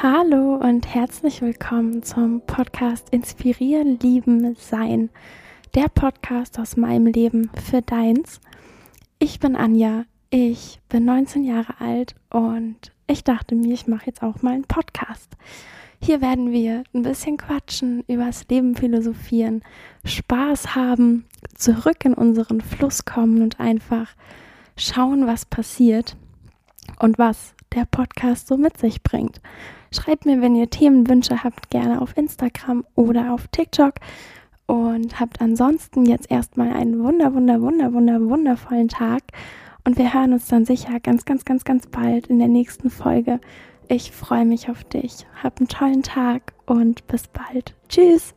Hallo und herzlich willkommen zum Podcast Inspirieren, Lieben, Sein. Der Podcast aus meinem Leben für deins. Ich bin Anja, ich bin 19 Jahre alt und ich dachte mir, ich mache jetzt auch mal einen Podcast. Hier werden wir ein bisschen quatschen, übers Leben philosophieren, Spaß haben, zurück in unseren Fluss kommen und einfach schauen, was passiert und was der Podcast so mit sich bringt. Schreibt mir, wenn ihr Themenwünsche habt, gerne auf Instagram oder auf TikTok. Und habt ansonsten jetzt erstmal einen wunder, wunder, wunder, wunder, wundervollen Tag. Und wir hören uns dann sicher ganz, ganz, ganz, ganz bald in der nächsten Folge. Ich freue mich auf dich. Hab einen tollen Tag und bis bald. Tschüss.